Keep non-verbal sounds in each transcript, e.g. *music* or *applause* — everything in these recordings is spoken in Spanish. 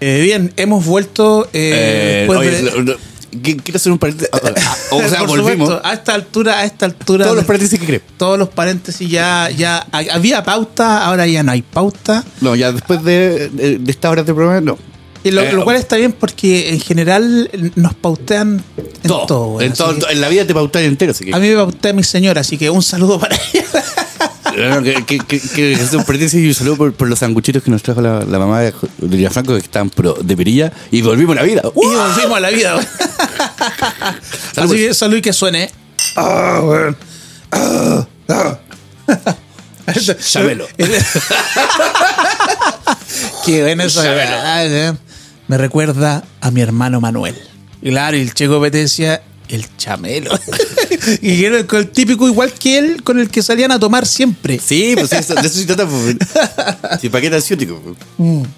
Eh, bien, hemos vuelto eh, Eh, oye, de- quiero hacer un paréntesis. Ah, *laughs* O sea, volvimos. supuesto, a esta altura, a esta altura. Todos los paréntesis que crees. todos los paréntesis ya, ya ha- había pauta, ahora ya no hay pauta. No, ya después de, de, esta hora de programa, no. Y lo, Eh, lo cual está bien porque en general nos pautean en todo. todo. en, todo- que en la vida te pautan entero. Así que, a mí me pautea mi señora, así que un saludo para *laughs* ella. No, no, que, que, que, que paréntesis y un saludo por, por los sanguchitos que nos trajo la, la mamá de, de Villafranco, que estaban pro- de perilla y volvimos a la vida. Y volvimos a la vida. *laughs* Salud. Así que salud y que suene. Ah, weón. Ah, ah. *laughs* Chabelo. *laughs* Qué bueno eso. Chabelo. Me recuerda a mi hermano Manuel. Claro, y el Checo Pete decía el chamelo. *laughs* y era el, el típico igual que él, con el que salían a tomar siempre. Sí, pues eso, de eso se trata. Pues. Sí, ¿Para qué pues.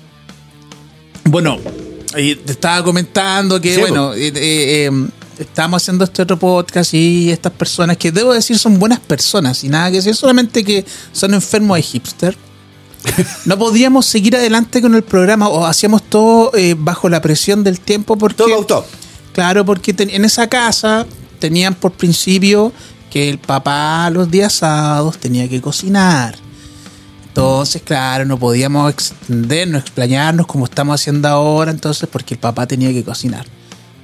Bueno, y te estaba comentando que, Sí, bueno, eh, eh, eh, estamos haciendo este otro podcast y estas personas que debo decir son buenas personas y nada que decir, solamente que son enfermos de hipster. *laughs* No podíamos seguir adelante con el programa o hacíamos todo eh, bajo la presión del tiempo porque... Todo. Claro, porque en esa casa tenían por principio que el papá los días sábados tenía que cocinar. Entonces, claro, no podíamos extendernos, explayarnos como estamos haciendo ahora, entonces, porque el papá tenía que cocinar.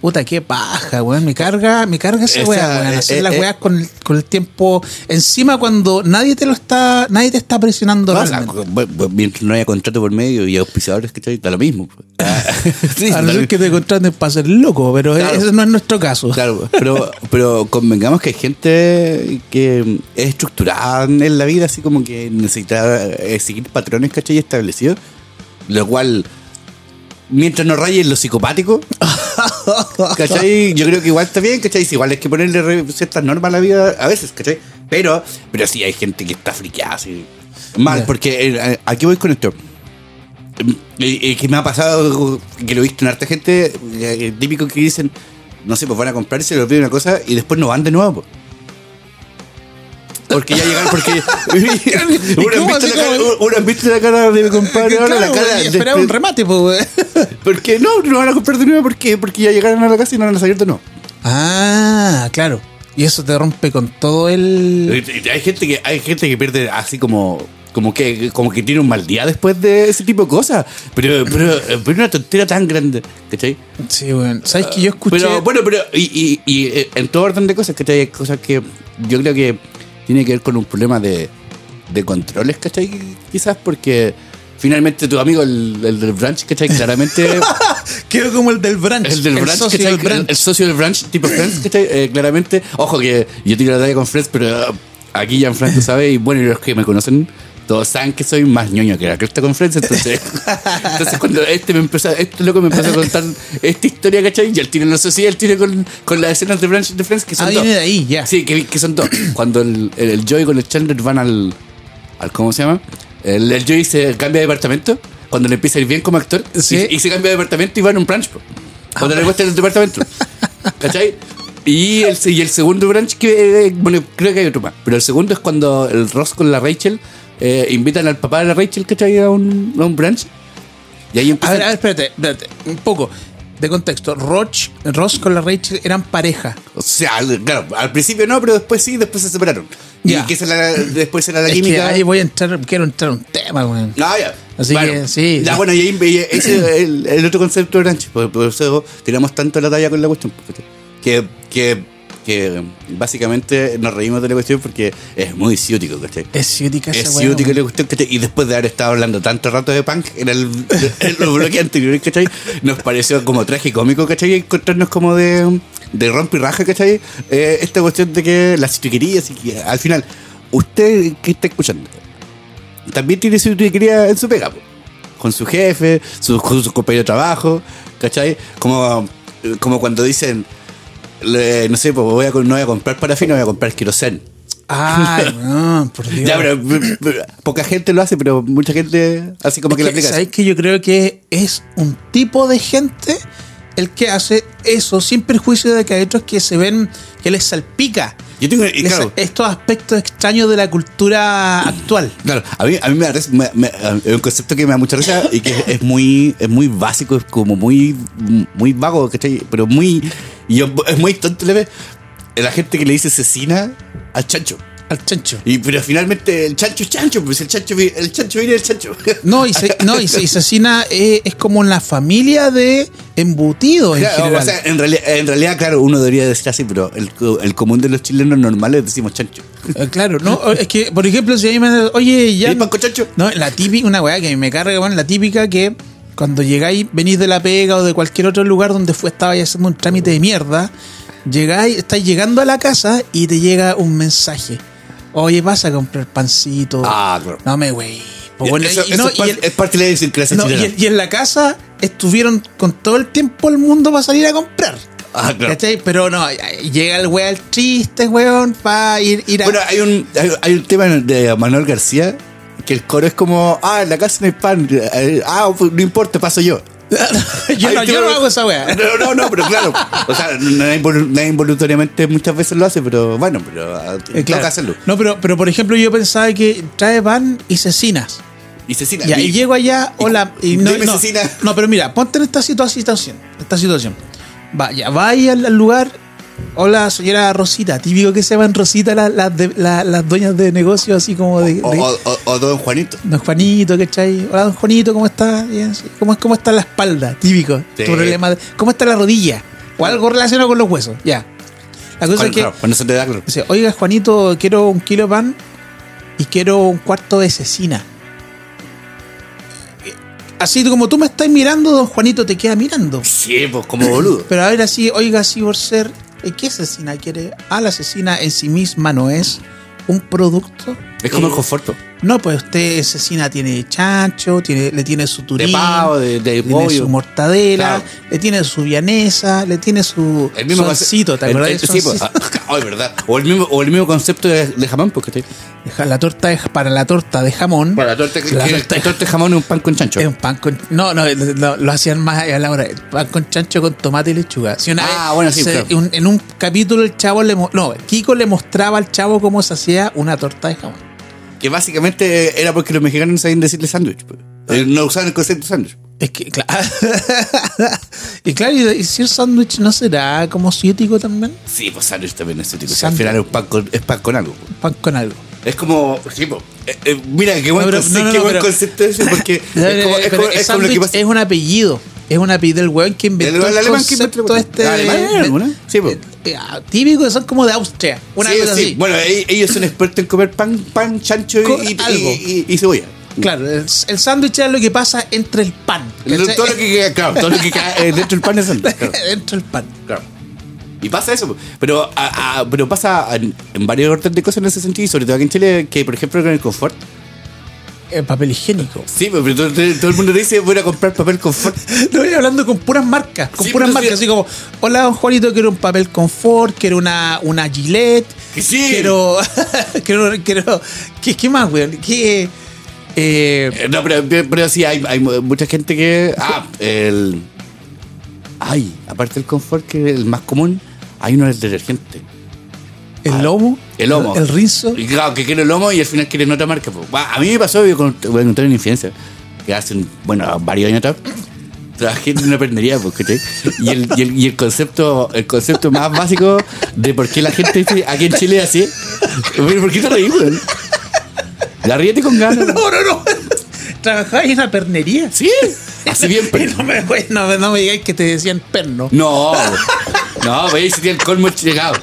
Puta, qué paja, weón. Me carga, me carga esa Esa, weá, weón. eh, Hacer eh, las eh. weas con el, con el tiempo encima cuando nadie te lo está, nadie te está presionando bu- mientras no haya contrato por medio y auspiciadores, que Da lo mismo. pues. *laughs* Ah, *laughs* sí, A no lo ser que te contraten para ser loco, pero Claro. ese no es nuestro caso. Claro, pero, pero convengamos que hay gente que es estructurada en la vida, así como que necesita eh, seguir patrones, ¿cachai? Establecidos, lo cual, mientras no rayen lo psicopático, *laughs* ¿cachai? Yo creo que igual está bien, ¿cachai? Igual hay que ponerle ciertas normas a la vida a veces, ¿cachai? Pero, pero sí hay gente que está friqueada, así. Mal, porque eh, aquí voy con esto. Eh, eh, que me ha pasado, que lo he visto en harta gente, eh, típico que dicen, no sé, pues van a comprarse, lo piden una cosa y después no van de nuevo. pues. Porque ya llegaron, porque. *laughs* uno, han visto la cara, como? uno han visto la cara de mi compadre, ahora la Claro, cara. y de- esperaba un remate, pues, *laughs* porque no, no van a comprar de nuevo, ¿por qué? Porque ya llegaron a la casa y no van a salir de nuevo. Ah, claro. Y eso te rompe con todo el. Hay gente que, hay gente que pierde así como. Como que, como que tiene un mal día después de ese tipo de cosas. Pero, pero, pero una tontera tan grande, ¿cachai? Sí, weón. ¿Sabes que yo escuché? Pero bueno, pero y, y, y, eh, en todo orden de cosas, ¿cachai? Hay cosas que yo creo que tiene que ver con un problema de, de controles, ¿cachai? Quizás porque finalmente tu amigo, el, el del branch, ¿cachai? Claramente... *laughs* Quedó como el del branch. El del branch, socio ¿cachai? del branch. El, el socio del branch, tipo Friends, ¿cachai? Eh, claramente, ojo que yo tiro la talla con Friends, pero aquí Gianfranco sabe, y bueno, y los que me conocen, todos saben que soy más ñoño que la cresta con Friends, entonces, *laughs* entonces cuando este me empezó, este loco me empezó a contar esta historia, ¿cachai? Y él tiene, no sé si él tiene con, con las escenas de branch de Friends, que son Ah, dos. viene de ahí, ya. Sí, que, que son dos. *clears throat* Cuando el, el, el Joey con el Chandler van al, al ¿cómo se llama? El, el Joey se cambia de departamento, cuando le empieza a ir bien como actor, Sí. y, y se cambia de departamento y va en un branch, po. cuando le cuesta el departamento. ¿Cachai? Y el, y el segundo branch, que eh, bueno, creo que hay otro más, pero el segundo es cuando el Ross con la Rachel eh, invitan al papá de la Rachel, ¿cachai? A un, a un branch. Y ahí A empieza. ver, a ver, espérate, espérate. Un poco de contexto. Roch, Ross con la Rachel eran pareja. O sea, claro, al principio no, pero después sí, después se separaron. Y que la- después era la Es que química. ahí voy a entrar, quiero entrar a un tema, weón. Ah, ya. Así que, sí, Ya, sí. bueno, y ahí y ese es el, el otro concepto de ranch. Por, por eso tiramos tanto la talla con la cuestión. pues, Que, que, que básicamente nos reímos de la cuestión porque es muy ciútico, ¿cachai? Es ciútica Es weá, ciútico la cuestión, ¿cachai? Y después de haber estado hablando tanto rato de punk en el, en los bloques *laughs* anteriores, ¿cachai? Nos pareció como tragicómico, ¿cachai? Encontrarnos como de, de rompe y raja, ¿cachai? Eh, esta cuestión de que y que al final, usted que está escuchando, también tiene ciutiquería en su pega, con su jefe, su- con sus compañeros de trabajo, ¿cachai? Como, como cuando dicen, no sé, pues voy a, no voy a comprar parafina, voy a comprar querosén. Ay, *laughs* no, por Dios. Ya, pero, pero poca gente lo hace, pero mucha gente así como que, lo aplica. ¿Sabes que yo creo que es un tipo de gente el que hace eso sin perjuicio de que hay otros que se ven que les salpica Yo tengo, y Esa- claro, estos aspectos extraños de la cultura actual. Claro, a mí, a mí me, da res- me- me- es un concepto que me da mucha risa y que es muy, es muy básico, es como muy, muy vago, ¿cachai? Pero muy, y yo- es muy tonto, le ve la gente que le dice asesina al chancho. Al chancho. Y, pero finalmente el chancho es chancho, pues el chancho, el chancho viene del chancho. No, y, se, no, y, se- y cecina es, es como una familia de embutidos en Claro, general. o sea, en, realidad, en realidad, claro, uno debería decir así, pero el, el común de los chilenos normales decimos chancho. Eh, Claro, no, es que, por ejemplo, si a mí me oye, ya. ¿Y panco chancho? No, la típica, una weá que me carga, bueno, la típica que cuando llegáis, venís de la pega o de cualquier otro lugar donde fue, estabais haciendo un trámite de mierda, llegáis, estáis llegando a la casa y te llega un mensaje. Oye, vas a comprar pancito. Ah, claro. No me wey. Pues bueno, eso y, eso no, es, y par- el- es parte de la idiosincrasia no, y y en la casa estuvieron con todo el tiempo el mundo para salir a comprar. Ah, claro. ¿Cachai? Pero no, llega el weón triste, weón, para ir, ir a. Bueno, hay un, hay, hay un tema de Manuel García que el coro es como, ah, en la casa no hay pan, ah, no importa, paso yo. *laughs* yo no, yo no hago esa weá. No, no, no, pero claro. O sea, nadie, nadie involuntariamente muchas veces lo hace, pero bueno, pero ah, Eh, claro. toca hacerlo. No, pero, pero por ejemplo, yo pensaba que trae pan y cecinas. Y Cecina, Ya, y llego allá, y- hola. Y no, no, no, pero mira, ponte en esta situa- situación. Esta situación. Va, ya, va ahí al, al lugar. Hola, señora Rosita. Típico que se llaman Rosita las, las, de- la- las dueñas de negocio, así como de. o, de- o, o- o don Juanito. Don Juanito, ¿cachai? Hola, don Juanito, ¿cómo está? ¿Cómo, ¿Cómo está la espalda? Típico. Sí. Tu problema de- ¿Cómo está la rodilla? O algo relacionado con los huesos. Ya. La cosa es que. claro, cuando se te da claro. Dice, oiga, Juanito, quiero un kilo de pan y quiero un cuarto de cecina. Así como tú me estás mirando, don Juanito te queda mirando. Sí, pues como boludo. Pero a ver, así, oiga, así por ser, ¿eh, ¿qué cecina quiere? Ah, la cecina en sí misma no es un producto. Es como Eh, el conforto. No, pues usted cecina tiene chancho, tiene, le tiene su turín, De pavo, de, de tiene pollo. su mortadela, Claro. le tiene su vianesa, le tiene su El mismo soncito, ¿te el- del el- sí, pues, soncito? *laughs* ay, verdad. O el mismo, o el mismo concepto de, de jamón, porque Deja La torta de- para la torta de jamón. para la torta, que, La que- torta- que torta de jamón es un pan con chancho. Es un pan con. No, no, lo, lo hacían más a la hora. Pan con chancho con tomate y lechuga. Si una Ah, vez bueno, sí, se- claro. un- en un capítulo el chavo le. No, Kiko le mostraba al chavo cómo se hacía una torta de jamón. Que básicamente era porque los mexicanos no sabían decirle sándwich. pues. Eh, No usaban el concepto sándwich. Es que, *laughs* claro. y claro, y, si el sándwich no será como ciútico también. Sí, pues sándwich también es típico. al Sándwich. final es, pan con, es pan con algo. pues. Pan con algo. Es como. Sí, pues, eh, eh, mira, qué buen, No, pero- concepto, no, no, qué no, buen pero- concepto ese, porque *laughs* es como, es Pero como- el es como lo que pasa. es un apellido. Es un apellido del weón que inventó El el, alemán que inventó este. Típico que son como de Austria. Una Sí, cosa sí. así. Bueno, e- ellos son expertos en comer pan, pan chancho Co- y, algo. y- y- y cebolla. Claro, el, el sándwich es lo que pasa entre el pan. Todo lo que queda, claro, todo lo que queda eh, dentro del pan es sándwich. Claro, *laughs* dentro del pan. claro. Y pasa eso, pero, a- a- pero pasa en, en varios órdenes de cosas en ese sentido, y sobre todo aquí en Chile, que por ejemplo con el confort. El papel higiénico. Sí, pero todo, todo el mundo te dice voy a comprar papel confort. *laughs* Voy hablando con puras marcas. Con Sí, puras marcas. sí. Así como, hola, don Juanito, quiero un papel confort, quiero una, una Gillette. Que sí. Quiero. *laughs* quiero. quiero ¿qué, ¿Qué más, weón? ¿Qué. eh, Eh, No, pero, pero sí, hay, hay mucha gente que. Ah, el. Ay, aparte del confort, que es el más común, hay uno del detergente. el lomo. El lomo. El, rizo. Y claro, que quiere el lomo y al final quiere otra marca. pues. A mí me pasó, yo con- voy a contar una infidencia, que hace, bueno, varios años atrás, trabajé en una pernería, pues, ¿cachai? y, el, y, el, y el concepto el concepto más básico de por qué la gente dice aquí en Chile así. ¿Por qué te reí, weón? La ríete con ganas. No, no, no. Trabajabas en una pernería. Sí, así bien, pero. *laughs* No me, no, no me digáis que te decían perno. No, no, veis si tiene el colmo llegado.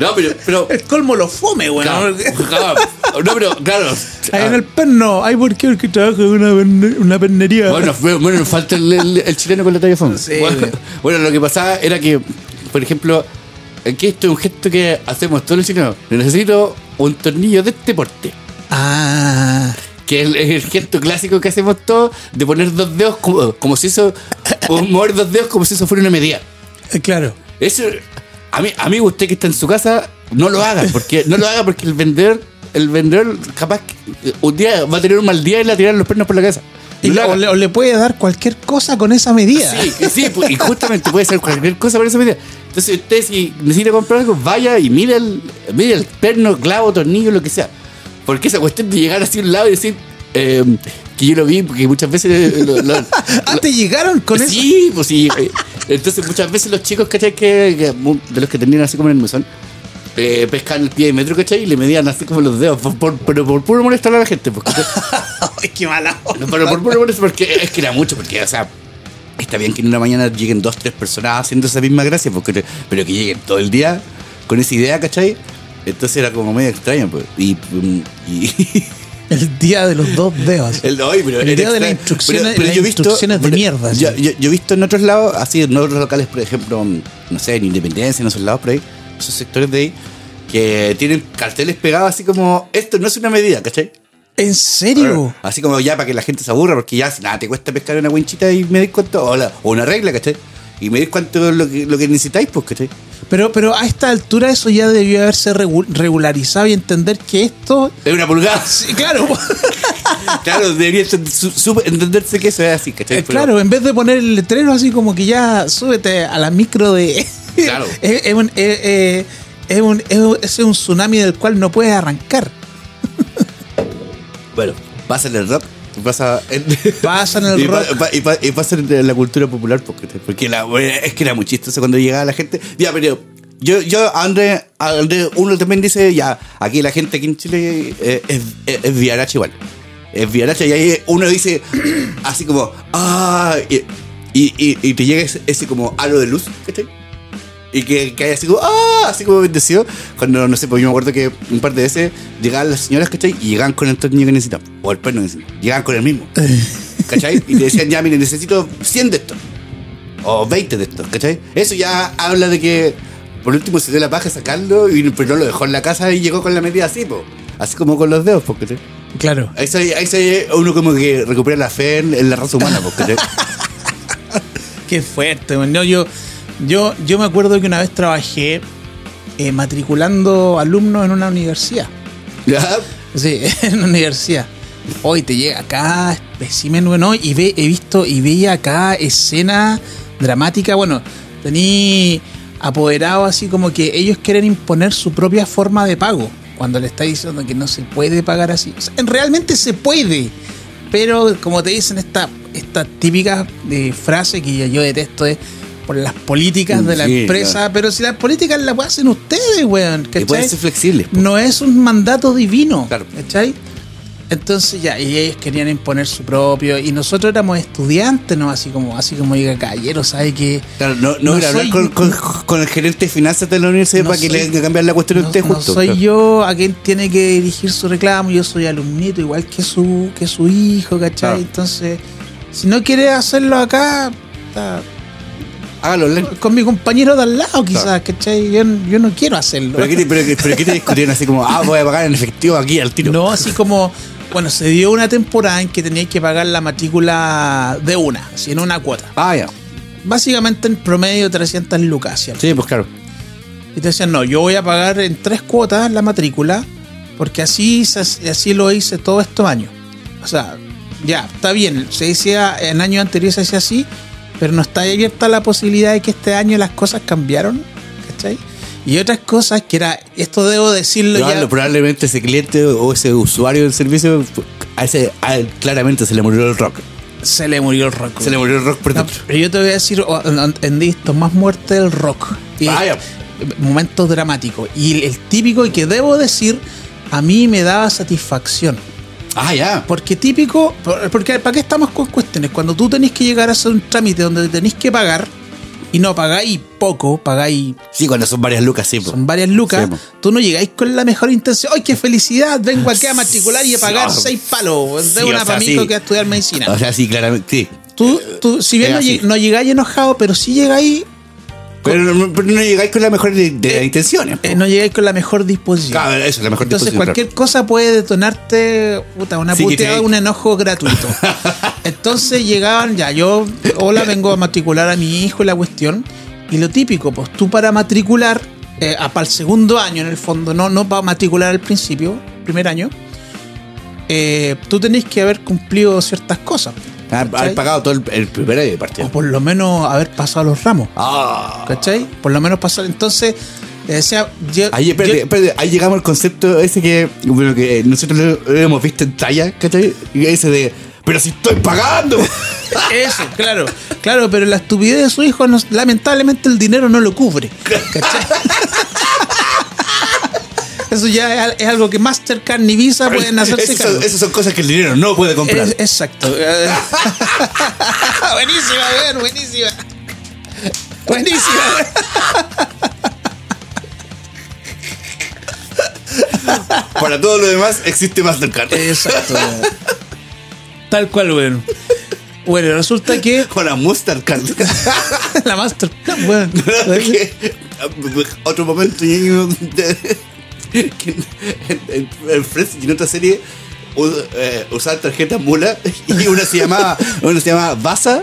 No, pero, pero. *laughs* El colmo lo fome, weón. claro, claro, no, pero, claro. *laughs* Ahí en el perno. Ay, ¿por qué? Porque trabajo en una, perne- una pernería. Bueno, bueno, nos falta el, el- el chileno con la talla fome. Sí, bueno, güey. bueno, lo que pasaba era que, por ejemplo, aquí esto es un gesto que hacemos todos los chilenos. Necesito un tornillo de este porte. Ah. Que es el, el gesto clásico que hacemos todos de poner dos dedos como, como si eso. o mover dos dedos como si eso fuera una medida. eh, Claro. Eso, a mí, amigo, usted que está en su casa, no lo haga, porque no lo haga porque el vendedor, el vendedor capaz que, eh, un día va a tener un mal día y le va a tirar los pernos por la cabeza. Y No o, le, o le puede dar cualquier cosa con esa medida. Sí, sí, pues, y justamente puede ser cualquier cosa por esa medida. Entonces, usted si necesita comprar algo, vaya y mire el, mire el perno, clavo, tornillo, lo que sea. Porque esa cuestión de llegar así a un lado y decir eh, que yo lo vi, porque muchas veces. eh, lo- lo- *laughs* Ah, te llegaron con eso. sí, pues sí. eh, Entonces, muchas veces los chicos, ¿cachai? Que, de los que tenían así como en el mesón, eh, pescan el pie de metro, ¿cachai? Y le medían así como los dedos, por- por- pero por puro molestar a la gente, ¿cachai? *laughs* Ay, qué mala. Pero por puro molestar, porque es que era mucho, porque, o sea, está bien que en una mañana lleguen dos, tres personas haciendo esa misma gracia, porque, pero que lleguen todo el día con esa idea, ¿cachai? Entonces era como medio extraño, pues. Y. y *laughs* El día de los dos dedos. el, pero día de las instrucciones- Pero- pero las visto- instrucciones de mierda, Yo, yo- yo he visto en otros lados, así, en otros locales, por ejemplo, no sé, en Independencia, en esos lados por ahí, esos sectores de ahí, que tienen carteles pegados así como: esto no es una medida, ¿cachai? ¿En serio? Así como ya para que la gente se aburra, porque ya nada te cuesta pescar una winchita y medir cuánto, o, la- o una regla, ¿cachai? Y medir cuánto es lo que, lo que necesitáis, pues, ¿cachai? Pero, pero a esta altura eso ya debió haberse regu- regularizado y entender que esto. Es una pulgada. Sí, claro, *laughs* claro, debería entenderse que eso es así, ¿cachai? eh, Pero- claro, en vez de poner el letrero así como que ya súbete a la micro de. *laughs* Claro. es, es un, eh, eh, es un, es un- es un tsunami del cual no puedes arrancar. Bueno, pasa en el rap, pasa en, Pasa en el *laughs* y rock. pa- y, pa- y pasa en la cultura popular, porque, porque la, es que era muy chistoso cuando llegaba la gente. Ya, pero yo, yo André, André, uno también dice, ya, aquí la gente aquí en Chile eh, es, es, es viaracha igual. Es viaracha y ahí uno dice *clears throat* así como, ah, y, y, y- y te llega ese, ese como halo de luz, ¿cachai? Y que, que hay así como, ah, así como bendecido. Cuando, no sé, pues yo me acuerdo que un par de veces llegaban las señoras, ¿cachai? Y llegaban con el tornillo que necesitaban. O el perno que necesitaban. Llegaban con el mismo. *laughs* ¿Cachai? Y te decían, ya, mire, necesito 100 de estos. O 20 de estos, ¿cachai? Eso ya habla de que, por último, se dio la paja sacarlo, y, pero no lo dejó en la casa y llegó con la medida así, pues. Así como con los dedos, ¿cachai? Claro. Ahí se, ahí se uno como que recupera la fe en, en la raza humana, ¿cachai? *laughs* Qué fuerte, man. No, yo, yo, yo me acuerdo que una vez trabajé eh, matriculando alumnos en una universidad. ¿Ya? Sí, *laughs* en una universidad. Hoy te llega acá, espécimen, bueno, y ve, he visto y veía acá escena dramática. Bueno, tení apoderado así como que ellos quieren imponer su propia forma de pago. Cuando le está diciendo que no se puede pagar así. O sea, en- realmente se puede. Pero como te dicen esta, esta típica eh, frase que yo detesto es por las políticas de la Sí, empresa. claro. Pero si las políticas las hacen ustedes, weón. Y puede ¿cachai? ser flexible. no es un mandato divino. Claro. ¿Cachai? Entonces ya, y ellos querían imponer su propio, y nosotros éramos estudiantes, ¿no? Así como, así como diga caballero, ¿sabe que Claro, no, no, No soy- con, con- con el gerente de finanzas de la universidad No para que soy- le haga cambiar la cuestión a no, usted no justo. soy claro. yo a quien tiene que dirigir su reclamo, yo soy alumnito igual que su, que su hijo, ¿cachai? Claro. Entonces, si no quiere hacerlo acá, está Hágalo con mi compañero de al lado quizás, ¿cachai? Yo, yo no quiero hacerlo. ¿Pero qué, te, pero, qué- pero qué te discutían así como, ah, voy a pagar en efectivo aquí al tiro? No, así como, bueno, se dio una temporada en que tenías que pagar la matrícula de una, así en una cuota. Ah, ya. Básicamente en promedio 300 lucas. ¿cierto? Sí, pues claro. Y te decían, no, yo voy a pagar en tres cuotas la matrícula, porque así, así lo hice todos estos años. O sea, ya, está bien, se decía en años anteriores se hacía así, pero no está abierta la posibilidad de que este año las cosas cambiaron, ¿cachai? Y otras cosas que era, esto debo decirlo Probable- ya. probablemente ese cliente o ese usuario del servicio, a ese a claramente se le murió el rock. Se le murió el rock. Se le murió el rock por No, pero yo te voy a decir, oh, en- en visto más muerte del rock. Y Ah, ya. momentos dramáticos. Y el, el típico, y que debo decir, a mí me daba satisfacción. Ah, ya. Porque típico, por- porque ¿para qué estamos con cuestiones? Cuando tú tenés que llegar a hacer un trámite donde tenés que pagar, y no pagáis poco, pagáis Sí, cuando son varias lucas, sí. pues. son varias lucas, Sí, po. tú no llegáis con la mejor intención. ¡Ay, qué felicidad! Vengo aquí a matricular y a pagar Sí, seis palos de sí, una para que a estudiar medicina. O sea, sí, claramente, sí. Tú, tú, si bien no, no llegáis enojado, pero sí llegáis, Pero, no- pero no llegáis con la mejor de, de las intenciones. eh, no llegáis con la mejor disposición. Claro, eso la mejor Entonces disposición, cualquier cosa puede detonarte puta, una Sí, puteada, te- un enojo gratuito. *laughs* Entonces llegaban, ya, yo, hola, vengo a matricular a mi hijo y la cuestión. Y lo típico, pues tú para matricular, eh, para el segundo año en el fondo, no, no para matricular al principio, primer año, eh, tú tenés que haber cumplido ciertas cosas. Haber, ¿cachai? haber pagado todo el, el primer año de partida. O por lo menos haber pasado los ramos. Ah. ¿Cachai? Por lo menos pasar. Entonces, eh, yo, Ahí, espérate, yo- espérate, ahí llegamos al concepto ese que, bueno, que nosotros lo, lo hemos visto en talla, ¿cachai? Y ese de, pero si estoy pagando. *laughs* Eso, claro, claro, pero la estupidez de su hijo, lamentablemente el dinero no lo cubre. *laughs* ¿cachai? Eso ya es, al- es algo que Mastercard ni Visa pueden hacerse cargo. son, esas son cosas que el dinero no puede comprar. Es- exacto. *laughs* *laughs* buenísima, ver, buenísima. Buenísima. Para todo lo demás existe Mastercard. Exacto. weón. *laughs* Tal cual, bueno. Bueno, resulta que Con la Mastercard. la Mastercard, bueno. Que- Otro momento que en, en, en Friends y en otra serie u- eh, usaban tarjeta mula *laughs* y una se llamaba una se llamaba Vasa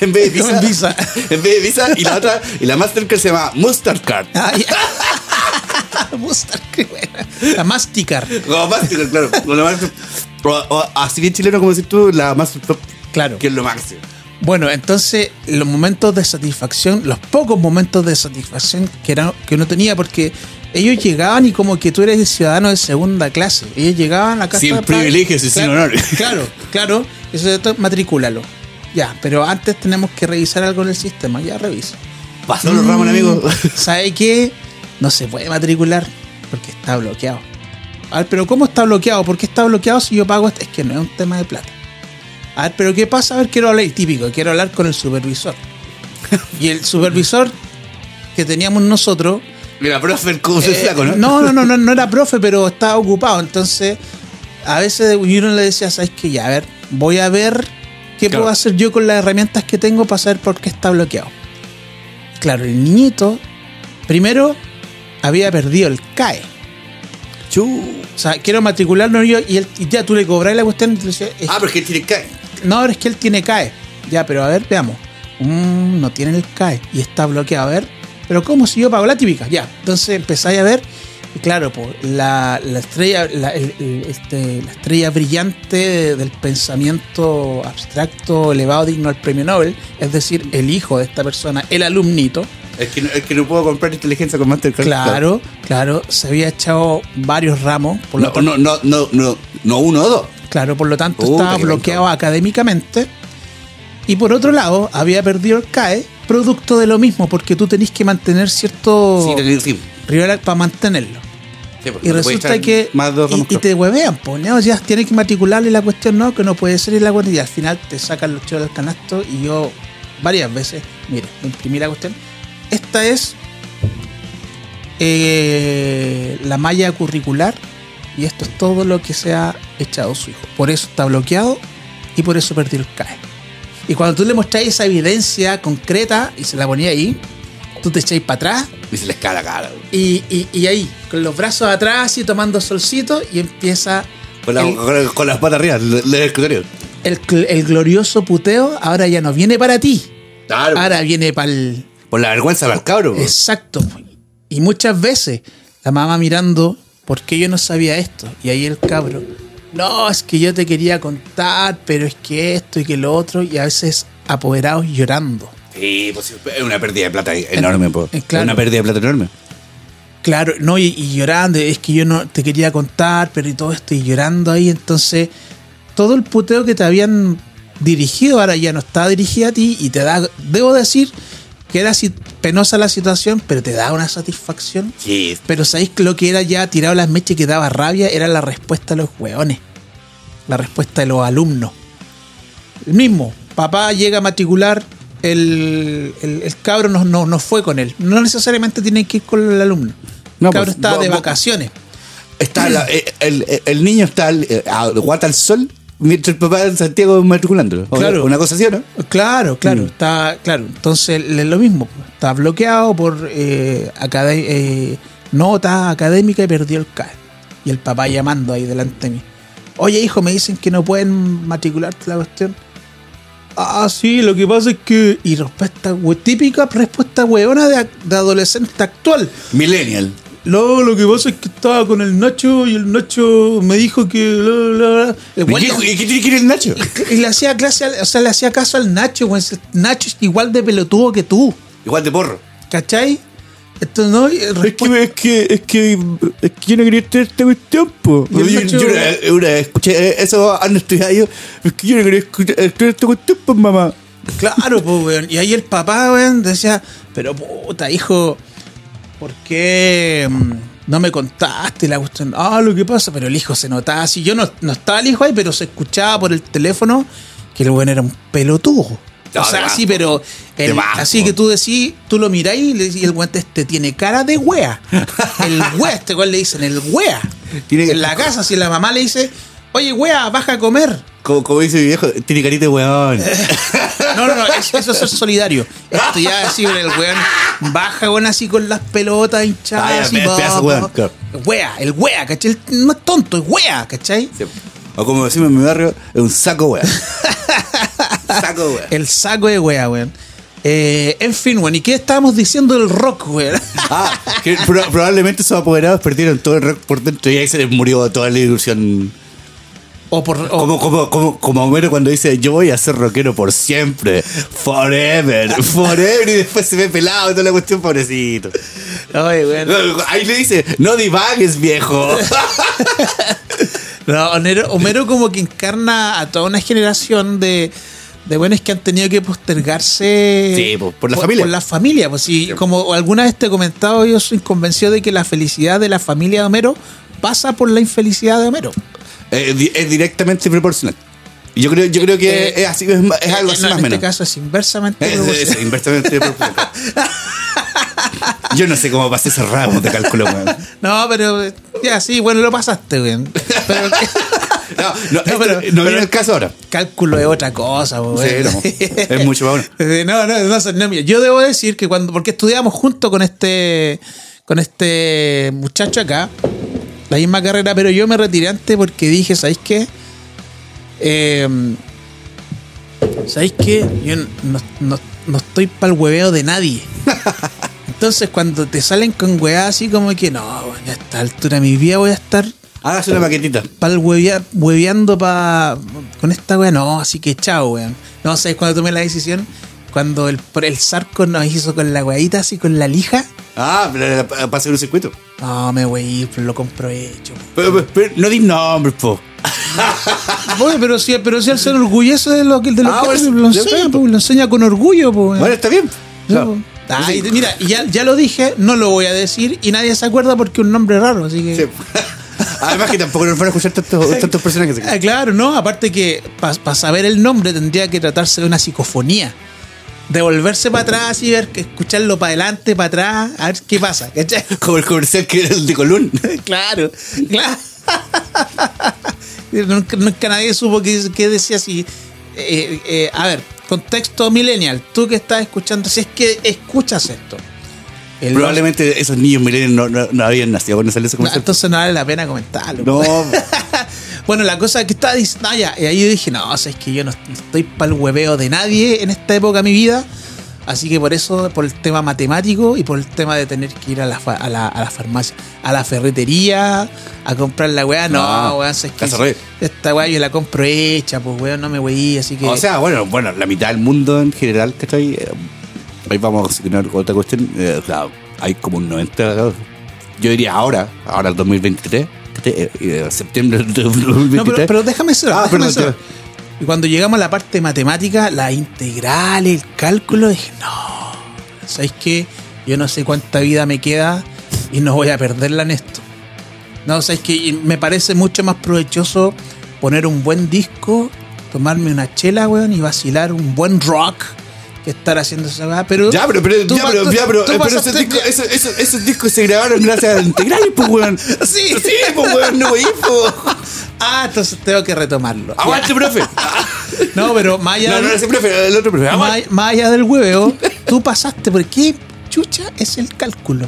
en vez de *laughs* Visa, en Visa. en vez de Visa y la otra y la Mastercard se llama Mustard Card Ah, *laughs* buena. La Masticar. claro o la Master- o- o así bien chileno como decís tú la Mastercard Claro. que es lo máximo Bueno, entonces los momentos de satisfacción, los pocos momentos de satisfacción que, era, que uno tenía, porque ellos llegaban y como que tú eres ciudadano de segunda clase. Ellos llegaban a casa. Sin privilegios y sin honores. *laughs* Claro, claro. Eso todo, matricúlalo. Ya, pero antes tenemos que revisar algo en el sistema. Ya revisa. pasó los ramos amigo *laughs* ¿Sabe qué? No se puede matricular porque está bloqueado. A ver, pero ¿cómo está bloqueado? ¿Por qué está bloqueado si yo pago? esto? Es que no es un tema de plata. A ver, pero ¿qué pasa? A ver, quiero hablar, típico, quiero hablar con el supervisor. Y el supervisor que teníamos nosotros. Mira profe el curso eh, flaco ¿no? no, no, no, no, no era profe, pero estaba ocupado. Entonces, a veces uno le decía, ¿sabes qué? Ya, a ver, voy a ver qué Claro. puedo hacer yo con las herramientas que tengo para saber por qué está bloqueado. Claro, el niñito, primero, había perdido el CAE. Chu. O sea, quiero matricularlo yo y, él, y ya tú le cobras la cuestión. y ah pero es que tiene que no, es que él tiene CAE. Ya, pero a ver, veamos. Mm, no tiene el CAE y está bloqueado. A ver, pero ¿cómo si yo pago la típica? Ya, entonces empezáis a ver. Y claro, pues la, la estrella la, el- el- este, la estrella brillante de- del pensamiento abstracto elevado digno al premio Nobel, es decir, el hijo de esta persona, el alumnito, Es que, no- es que no puedo comprar inteligencia con Mastercard. claro, claro, se había echado varios ramos, por No, no, no, no, no, no uno o dos. Claro, por lo tanto estaba bloqueado académicamente. Y por otro lado, había perdido el CAE, producto de lo mismo, porque tú tenés que mantener cierto Sí, rival para mantenerlo. Sí, Y no resulta que. Más dos y, te huevean, pues, ¿no? ya tienes que matricularle la cuestión, no, que no puede ser y la cuestión. Y al final te sacan los chivos del canasto. Y yo, varias veces, mire, imprimí la cuestión. Esta es eh, la malla curricular. Y esto es todo lo que se ha echado su hijo. Por eso está bloqueado y por eso perdió el CAE. Y cuando tú le mostrás esa evidencia concreta y se la ponía ahí, tú te echáis para atrás Y se les cae la cara. güey. y, y- y ahí, con los brazos atrás y tomando solcito, y empieza Con, la- el, con- con las patas arriba, el cl- el glorioso puteo. Ahora ya no viene para ti, Claro. ahora viene para el. Por la vergüenza para el cabro. güey. Exacto. Y muchas veces la mamá mirando, ¿por qué yo no sabía esto? Y ahí el cabro, no, es que yo te quería contar, pero es que esto y que lo otro, y a veces apoderados llorando. Sí, pues sí, es una pérdida de plata enorme. eh, claro. Es una pérdida de plata enorme. Claro, no, y, y llorando, es que yo no te quería contar, pero y todo esto, y llorando ahí, entonces todo el puteo que te habían dirigido ahora ya no está dirigido a ti y te da, debo decir que era si- penosa la situación, pero te da una satisfacción. Sí. Pero sabéis que lo que era ya tirado las mechas y que daba rabia era la respuesta de los hueones, la respuesta de los alumnos. El mismo, papá llega a matricular, el, el, el cabro no, no, no fue con él, no necesariamente tiene que ir con el alumno. No, el cabro pues, estaba vos- de vacaciones. Está la- eh, el, el- el niño está eh, a guata al sol mientras el papá en Santiago matriculándolo. Claro. Una cosa así, ¿o ¿no? Claro, claro, Mm. está claro. Entonces es lo mismo, está bloqueado por eh, eh, nota académica y perdió el CAE. Y el papá llamando ahí delante de mí. Oye, hijo, me dicen que no pueden matricularte la cuestión. Ah, sí, lo que pasa es que. Y respuesta, hue- típica respuesta hueona de, de adolescente actual. Millennial. No, lo que pasa es que estaba con el Nacho y el Nacho me dijo que. bla, bla, bla". El ¿Y qué, tiene que ir el Nacho? y le hacía clase, al- o sea, le hacía caso al Nacho, weón. Ese Nacho es igual de pelotudo que tú, Igual de porro. ¿cachai? Esto no. Es que, es que, es que, es que yo no quería tener esta cuestión, po. Yo, Nacho- yo una, una vez escuché eh, eso han estudiado yo. Es que yo no quería escuchar- tener esta cuestión, pues, mamá. Claro, pues, weón. Y ahí el papá, weón, decía, pero puta, hijo, ¿por qué mm, no me contaste la cuestión? Ah, lo que pasa, pero el hijo se notaba así. Yo no, no estaba el hijo ahí, pero se escuchaba por el teléfono que el weón era un pelotudo. No, o sea, sí, pero el- así que tú decís, tú lo miráis y, le el weón este tiene cara de wea. *laughs* El wea, este weón le dicen el wea. Tiene- en la casa, si la mamá le dice, oye, wea, baja a comer. Como, como dice mi viejo, tiene carita de weón. *laughs* No, no, no, eso, eso es ser solidario. Esto ya así, el weón baja, weón, así con las pelotas Ah, hinchadas. ya, así, pedazo de pa, weón, pa. Wea, el wea, ¿cachai? El- No es tonto, es wea, ¿cachai? Sí. O como decimos en mi barrio, es un saco weón. *laughs* saco weón. El saco de wea, weón. Eh, en fin, weón, ¿y qué estábamos diciendo del rock, weón? Ah, que pro- probablemente sus apoderados perdieron todo el rock por dentro y ahí se les murió toda la ilusión. O por. o- Como, como, como, como Homero cuando dice, yo voy a ser rockero por siempre, forever, forever, y después se ve pelado toda la cuestión, pobrecito. Oye, weón. Ahí le dice, no divagues, viejo. *laughs* No, Homero, Homero como que encarna a toda una generación de, de buenos que han tenido que postergarse Sí, por la familia. Por la familia, pues sí, como alguna vez te he comentado, yo soy convencido de que la felicidad de la familia de Homero pasa por la infelicidad de Homero. Eh, es directamente proporcional. Yo creo, yo creo que Eh, es así, es, ma- es algo Eh, así no, más o en menos. este caso es inversamente proporcional. es inversamente proporcional. Yo no sé cómo pasé ese ramo de cálculo, weón. *laughs* No, pero eh, ya sí, bueno, lo pasaste, güey. Pero *laughs* No, no, No, esto- pero- no pero- el caso ahora. cálculo es otra cosa, güey. Sí, no, es *laughs* mucho más bueno. Eh, No, no, no, no, mira, yo debo decir que cuando, porque estudiamos junto con este, con este muchacho acá, la misma carrera, pero yo me retiré antes porque dije, ¿sabéis qué? Eh, ¿Sabéis qué? Yo no, no- no estoy para el hueveo de nadie. *laughs* Entonces, cuando te salen con weá así como que, no, a esta altura de mi vida voy a estar Hágase una maquetita. para el huevea- hueveando pa, con esta weá, no, así que chao, weón. No, ¿sabes cuando tomé la decisión? Cuando el, el Sarco nos hizo con la weadita así, con la lija. Ah, para hacer un circuito. No, me weí, pero lo compro hecho. Pero, pero- pero no di nombres, po. *laughs* Bueno, pero si, pero si él se enorgullece de lo que de lo Ah, que hace, lo enseña, po, lo enseña con orgullo, po. Bueno, está bien. No. mira, ya, ya lo dije, no lo voy a decir y nadie se acuerda porque es un nombre raro, así que. Sí. *laughs* Además que tampoco nos van a escuchar tantos, tantos personajes. Ah, claro, no, aparte que para saber el nombre tendría que tratarse de una psicofonía. Devolverse para atrás y ver, que escucharlo para adelante, para atrás, a ver qué pasa. ¿cachai? *laughs* Como el comercial que era el de Colún. *laughs* claro, claro. *laughs* nunca, nunca nadie supo qué, qué decía así. Eh, eh, a ver, contexto millennial. Tú que estás escuchando, si es que escuchas esto. El- Probablemente esos niños milenios no, no, no habían nacido cuando salió ese No, comercial. entonces no vale la pena comentarlo. No, Bueno, la cosa que estaba diciendo, ah, ya, y ahí yo dije, no, o sea, es que yo no no estoy para el hueveo de nadie en esta época de mi vida. Así que por eso, por el tema matemático y por el tema de tener que ir a la, fa- a la, a la farmacia, a la ferretería, a comprar la weá, no, No, weón, o sea, es que esta weá yo la compro hecha, pues weón, no me weí, así que. O sea, bueno, bueno, la mitad del mundo en general, ¿cachai? Eh, ahí vamos a otra cuestión. Eh, o sea, hay como un 90, yo diría ahora, ahora el 2023, ¿cachai? Eh, eh, septiembre del 2023. no, pero, pero déjame ser, Ah, déjame te- cuando llegamos a la parte matemática, la integral, el cálculo, dije, no, ¿sabéis qué? Yo no sé cuánta vida me queda y no voy a perderla en esto. No, ¿sabéis qué? Me parece mucho más provechoso poner un buen disco, tomarme una chela, weón, y vacilar un buen rock que estar haciendo esa weá. Pero Ya, pero, pero, ya, pero, ya, pero, eh, pero esos, discos, esos, esos- esos discos se grabaron gracias al integral, pues, weón. *laughs* Sí. sí, pues, weón, no, weón, pues. Ah, entonces tengo que retomarlo. Aguante, profe. *laughs* No, pero más allá No, no, ese profe, el otro profe. Más, más allá del hueveo, tú pasaste por qué chucha es el cálculo.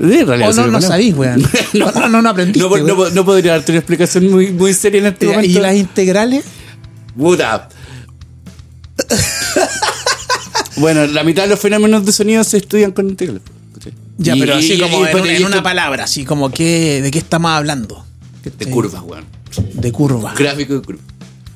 En realidad, O no, no sabís, weón. *laughs* No, no, no, no aprendiste. No, no, podría darte una explicación muy, muy seria en este ¿Y momento. las integrales? Puta. Bueno, la mitad de los fenómenos de sonido se estudian con integral. ¿cachai? Ya, Y- pero así y- como y- en, una, palabra, así como que, ¿de qué estamos hablando? De curvas, weón. De curva. Gráfico de curvas.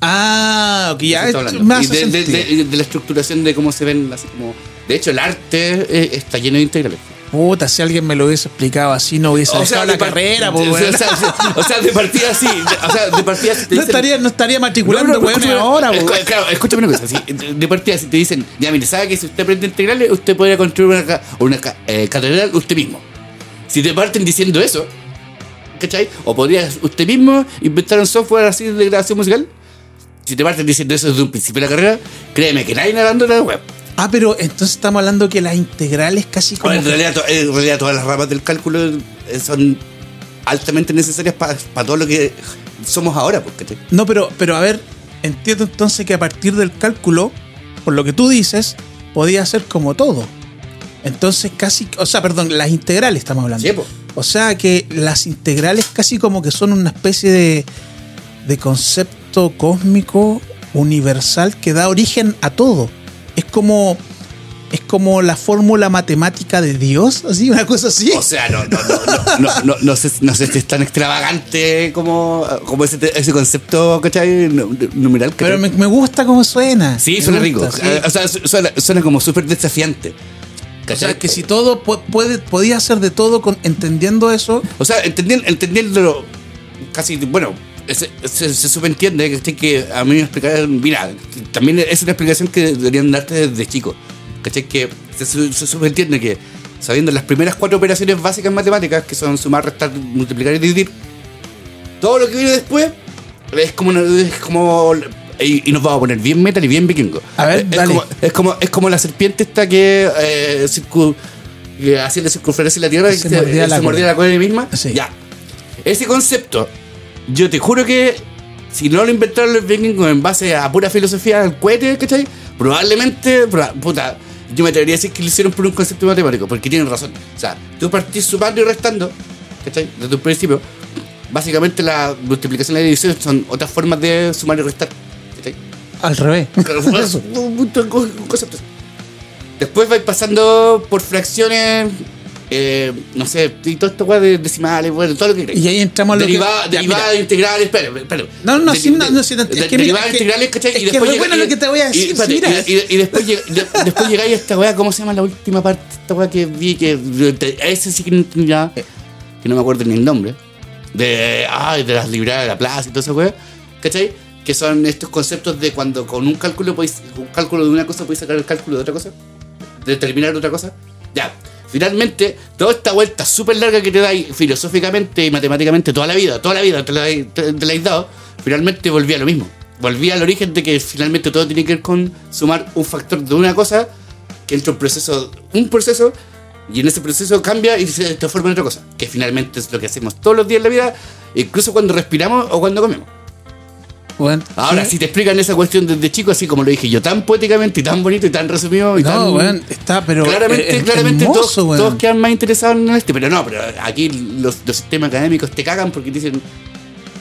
Ah, ok, ya hace de, de- de- de la estructuración de cómo se ven, así como. De hecho, el arte eh, está lleno de integrales. Puta, si alguien me lo hubiese explicado así, no hubiese dejado la de par- carrera, pues, *laughs* o, sea, o sea, o sea, de partida sí. O sea, de partida sí te no, dicen- estaría, no estaría matriculando No, no, escúchame, ahora, Claro, escúchame una cosa. si de partida, si te dicen, ya mire, sabe que si usted aprende integrales, usted podría construir una, una eh, catedral usted mismo. Si te parten diciendo eso, ¿cachai? O podría usted mismo inventar un software así de grabación musical. Si te parten diciendo eso desde un principio de la carrera, créeme que nadie nadando la web. Ah, pero entonces estamos hablando que las integrales casi como. Bueno, en, realidad, to- en realidad todas las ramas del cálculo eh, son altamente necesarias para todo lo que somos ahora, pues, ¿cachai? No, pero, pero a ver, entiendo entonces que a partir del cálculo, por lo que tú dices, podía ser como todo. Entonces casi, o sea, perdón, las integrales estamos hablando. Sí, po. O sea que las integrales casi como que son una especie de, de concepto cósmico universal que da origen a todo. Es como es como la fórmula matemática de Dios, así una cosa así. O sea, no, no, no, no, no, no, no sé, no sé si es tan extravagante como, como ese, ese concepto, ¿cachai? Nu- Numeral, ¿cachai? pero me, me gusta cómo suena. Sí, suena gusta, rico. sí. O sea, su- suena, suena como súper desafiante. O ¿Cachai? sea, que si todo pu- puede, podía ser de todo con, entendiendo eso, O sea, entendiendo, entendiéndolo casi, bueno, se, se, se subentiende que, que a mí me explicaron, mira, también es una explicación que deberían darte desde chico. ¿Cachai? Que se, su- se subentiende que sabiendo las primeras cuatro operaciones básicas matemáticas, que son sumar, restar, multiplicar y dividir, todo lo que viene después es como, una- es como y, y nos vamos a poner bien metal y bien vikingo. A ver, es, dale. Como, es, como, es como la serpiente esta que, eh, circu- la circunferencia de la Tierra y Se mordía se la mordía cola. la cola de misma. Sí. Ya. Ese concepto, yo te juro que si no lo inventaron los vikingos en base a pura filosofía del cohete, ¿cachai? Probablemente, proba- puta, yo me atrevería a decir que lo hicieron por un concepto matemático, porque tienen razón. O sea, tú partís sumando y restando, ¿cachai? Desde un principio. Básicamente la multiplicación y la división son otras formas de sumar y restar. ¿cachai? al revés. *laughs* *laughs* Después vais pasando por fracciones, eh, no sé, y todo esto weá de decimales, bueno, todo lo que queráis. Y ahí entramos a lo que- Deriva- Ya, Derivadas integrales, espera, espera. No, no, De- sí, no, no, sí, no, es que derivadas es que- integrales, ¿cachai? es Y que después llega- bueno lo que te voy a y- decir, espérate, y- y- y después de- después llegáis a esta weá, ¿cómo se llama la última parte? Esta weá que vi, que de- ese sí que no entendía, que no me acuerdo ni el nombre. De, ay, de las libradas de la plaza y toda esa weá, ¿cachai? Que son estos conceptos de cuando con un cálculo podéis, un cálculo de una cosa podéis sacar el cálculo de otra cosa, determinar otra cosa. Ya, finalmente, toda esta vuelta súper larga que te dais filosóficamente y matemáticamente toda la vida, toda la vida te la, te, has dado, finalmente volví a lo mismo. Volví al origen de que finalmente todo tiene que ver con sumar un factor de una cosa que entra un proceso, un proceso, y en ese proceso cambia y se transforma en otra cosa, que finalmente es lo que hacemos todos los días en la vida, incluso cuando respiramos o cuando comemos. Bueno, Ahora, sí. si te explican esa cuestión desde chico, así como lo dije yo, tan poéticamente y tan bonito y tan resumido y tan... No, weón, está, pero. claramente, eh, claramente hermoso, todos, weón. todos quedan más interesados en este, pero no, pero aquí los, los sistemas académicos te cagan porque dicen,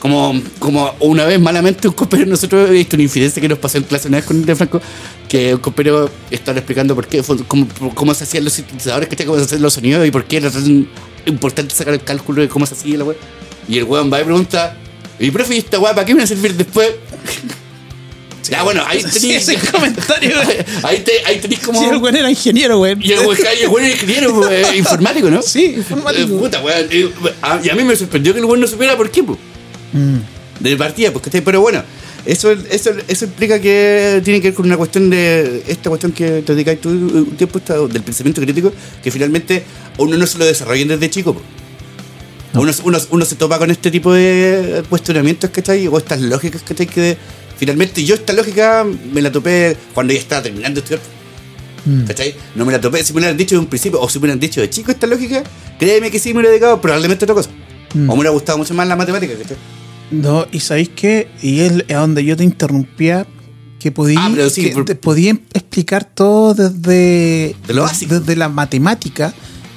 como, como una vez malamente un compañero nosotros, he visto una infidencia que nos pasó en clase una vez con el de Franco, que un compañero estaba explicando por qué, cómo, cómo se hacían los sintetizadores, que cómo se hacían los sonidos y por qué era tan importante sacar el cálculo de cómo se hacía la weá. Y el weón va y pregunta, y profe, ¿y esta weá para qué me va a servir después? ya, bueno, ahí *laughs* Sí, tenéis... ese comentario. *laughs* ahí, te, ahí tenéis como... Sí, el weón era ingeniero, weón. Y el güey y el güey era ingeniero eh, informático, ¿no? Sí, informático. Eh, puta, eh, a- y a mí me sorprendió que el güey no supiera por qué, pues. Mm. De partida, pues, ¿cachai? Pero bueno, eso, eso, eso implica que tiene que ver con una cuestión de. Esta cuestión que te dedicas tú un tiempo del pensamiento crítico, que finalmente uno no se lo desarrolla desde chico, pues. Uno, uno, uno se topa con este tipo de cuestionamientos, ¿cachai? O estas lógicas, ¿cachai? Que finalmente yo esta lógica me la topé cuando ya estaba terminando de estudiar. Mm. ¿Cachai? No me la topé. Si me lo hubieran dicho de un principio, o si me hubieran dicho de chico esta lógica, créeme que sí me hubiera dedicado probablemente a otra cosa. Mm. O me hubiera gustado mucho más la matemática, ¿cachai? No, y sabéis qué? Y es a donde yo te interrumpía que podía, Ah, sí, que por- te podía explicar todo desde, De lo básico. desde la matemática.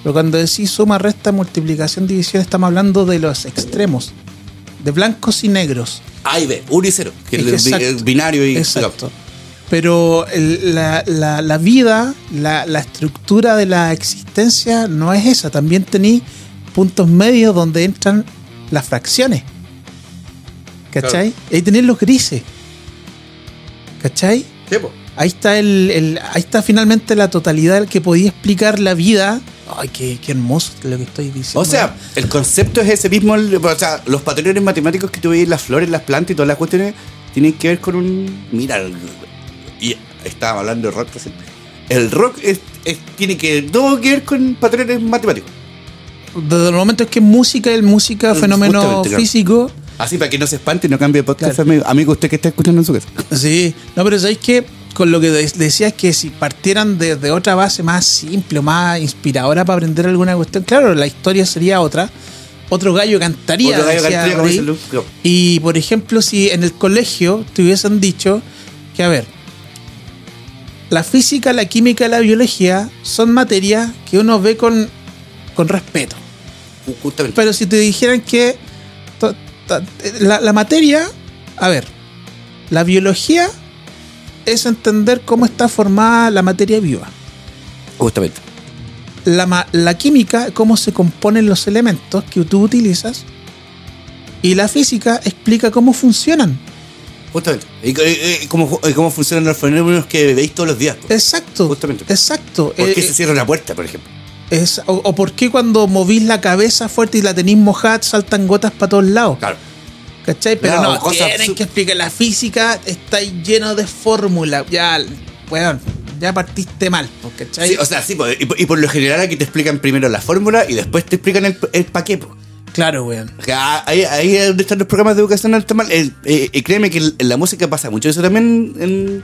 Pero cuando decís suma, resta, multiplicación, división, estamos hablando de los extremos, de blancos y negros. A y B, 1 y 0, que Es el, el binario y Exacto. Pero el- la, la- la vida, la, la estructura de la existencia no es esa. También tenéis puntos medios donde entran las fracciones. ¿Cachai? Ahí tenéis los grises. ¿Cachai? Sí. Ahí está el, el- ahí está finalmente la totalidad que podía explicar la vida. Ay, qué, qué hermoso lo que estoy diciendo. O sea, el concepto es ese mismo. el- O sea, los patrones matemáticos que tú veis, las flores, las plantas y todas las cuestiones, tienen que ver con un. Mira, el- y estábamos hablando de rock. El rock es, es- tiene que todo que ver con patrones matemáticos. desde el momento es que es música, el música, Mm, fenómeno físico. Así para que no se espante y no cambie de podcast, Claro. amigo, amigo, usted que está escuchando en su casa. Sí, no, pero sabéis que con lo que de- decías que si partieran de, de otra base más simple, o más inspiradora para aprender alguna cuestión, claro, la historia sería otra. Otro gallo cantaría. Otro gallo cantaría, como Rey. dice Luke. Y por ejemplo, si en el colegio te hubiesen dicho que, a ver, la física, la química y la biología son materias que uno ve con, con respeto. Justamente. Pero si te dijeran que la materia, a ver, la biología es entender cómo está formada la materia viva. Justamente. La, la química, cómo se componen los elementos que tú utilizas. Y la física explica cómo funcionan. Justamente. Y, y- y cómo, y cómo funcionan los fenómenos que veis todos los días. Exacto. Justamente. Exacto. ¿Por qué Eh, se cierra una puerta, por ejemplo? es- o, o por qué cuando movís la cabeza fuerte y la tenéis mojada saltan gotas para todos lados. Claro. ¿Cachai? Pero No, no, tienen que explicar. La física está lleno de fórmulas. Ya, weón, ya partiste mal, po, ¿cachai? Sí, o sea, sí, po, y, por- y por lo general aquí te explican primero la fórmula y después te explican el, el pa' qué, po. claro, weón. Ahí, ahí es donde están los programas de educación al tema. El- eh, y créeme que en la música pasa mucho eso también. En,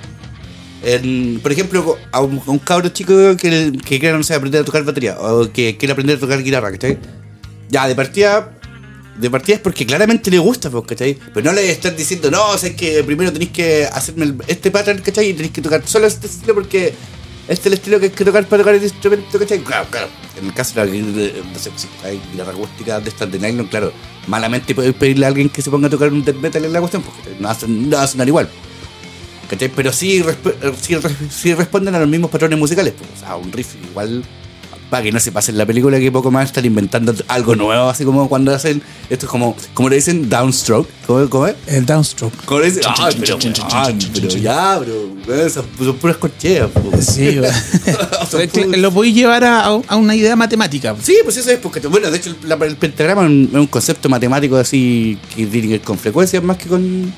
en, por ejemplo, a un, a un cabro chico que, que quiera, no sé, aprender a tocar batería o que quiere aprender a tocar guitarra, ¿cachai? Ya, de partida. De partida es porque claramente le gusta, pues, ¿cachai? Pero no le están diciendo, no, o sea, es que primero tenéis que hacerme el- este pattern, ¿cachai? Y tenéis que tocar solo este estilo porque este es el estilo que hay que tocar para tocar el instrumento, ¿cachai? Claro, claro. En el caso de la no sé, si hay guitarra acústica de estas de nylon, claro, malamente podéis pedirle a alguien que se ponga a tocar un death metal en la cuestión, porque no va no a sonar igual. ¿Cachai? Pero sí, resp- eh, sí, sí responden a los mismos patrones musicales. Pues. O sea, un riff igual. Para que no se pase en la película, que poco más están inventando algo nuevo, así como cuando hacen. Esto es como. como le dicen? Downstroke. ¿Cómo, cómo es? El downstroke. ¿Cómo le dicen? Ay, pero, weón, pero ya, bro. Esas son puras corcheas. po. Sí, *laughs* Lo podéis llevar a, a una idea matemática. Sí, pues eso es porque, bueno, de hecho la- el pentagrama es un, es un concepto matemático así que tiene que ver con frecuencias más que con...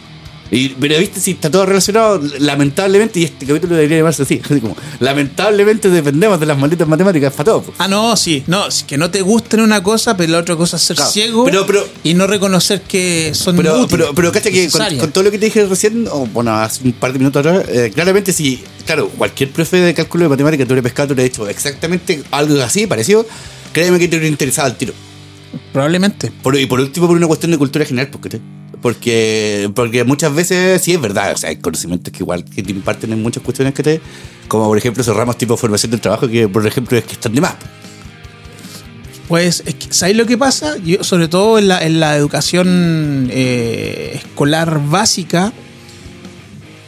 Y, pero viste, si está todo relacionado, lamentablemente, y este capítulo debería llamarse así, *laughs* así como, lamentablemente dependemos de las malditas matemáticas para todo. pues. Ah, no, sí. No, es que no te gusten una cosa, pero la otra cosa es ser Claro, ciego pero- pero- y no reconocer que son Pero, útiles, pero, pero cacha que con, todo lo que te dije recién, o bueno, hace un par de minutos atrás, eh, claramente si, claro, cualquier profe de cálculo de matemáticas tú le pescado, tú le has hecho exactamente algo así, parecido, créeme que te hubiera interesado al tiro. Probablemente. Por- y por último, por una cuestión de cultura general, porque, porque, porque muchas veces sí es verdad, o sea, hay conocimientos que igual que te imparten en muchas cuestiones que te, como por ejemplo esos ramos tipo formación del trabajo, que por ejemplo es que están de más. Pues, es que, ¿sabéis lo que pasa? Yo, sobre todo en la, en la educación eh, escolar básica,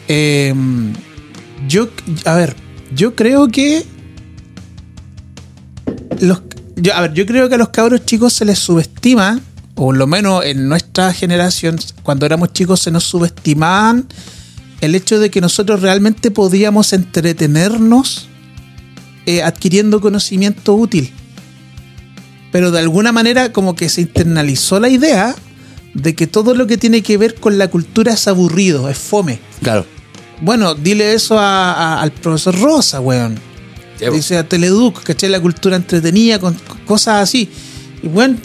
eh, yo, a ver, yo creo que los, yo, a ver, yo creo que a los cabros chicos se les subestima, por lo menos en nuestra generación, cuando éramos chicos se nos subestimaban el hecho de que nosotros realmente podíamos entretenernos eh, adquiriendo conocimiento útil pero de alguna manera como que se internalizó la idea de que todo lo que tiene que ver con la cultura es aburrido, es fome. Claro. Bueno, dile eso a- a- al profesor Rosa, weón. Dice a Teleduc, ¿cachai? La cultura entretenida, con con cosas así. Y bueno,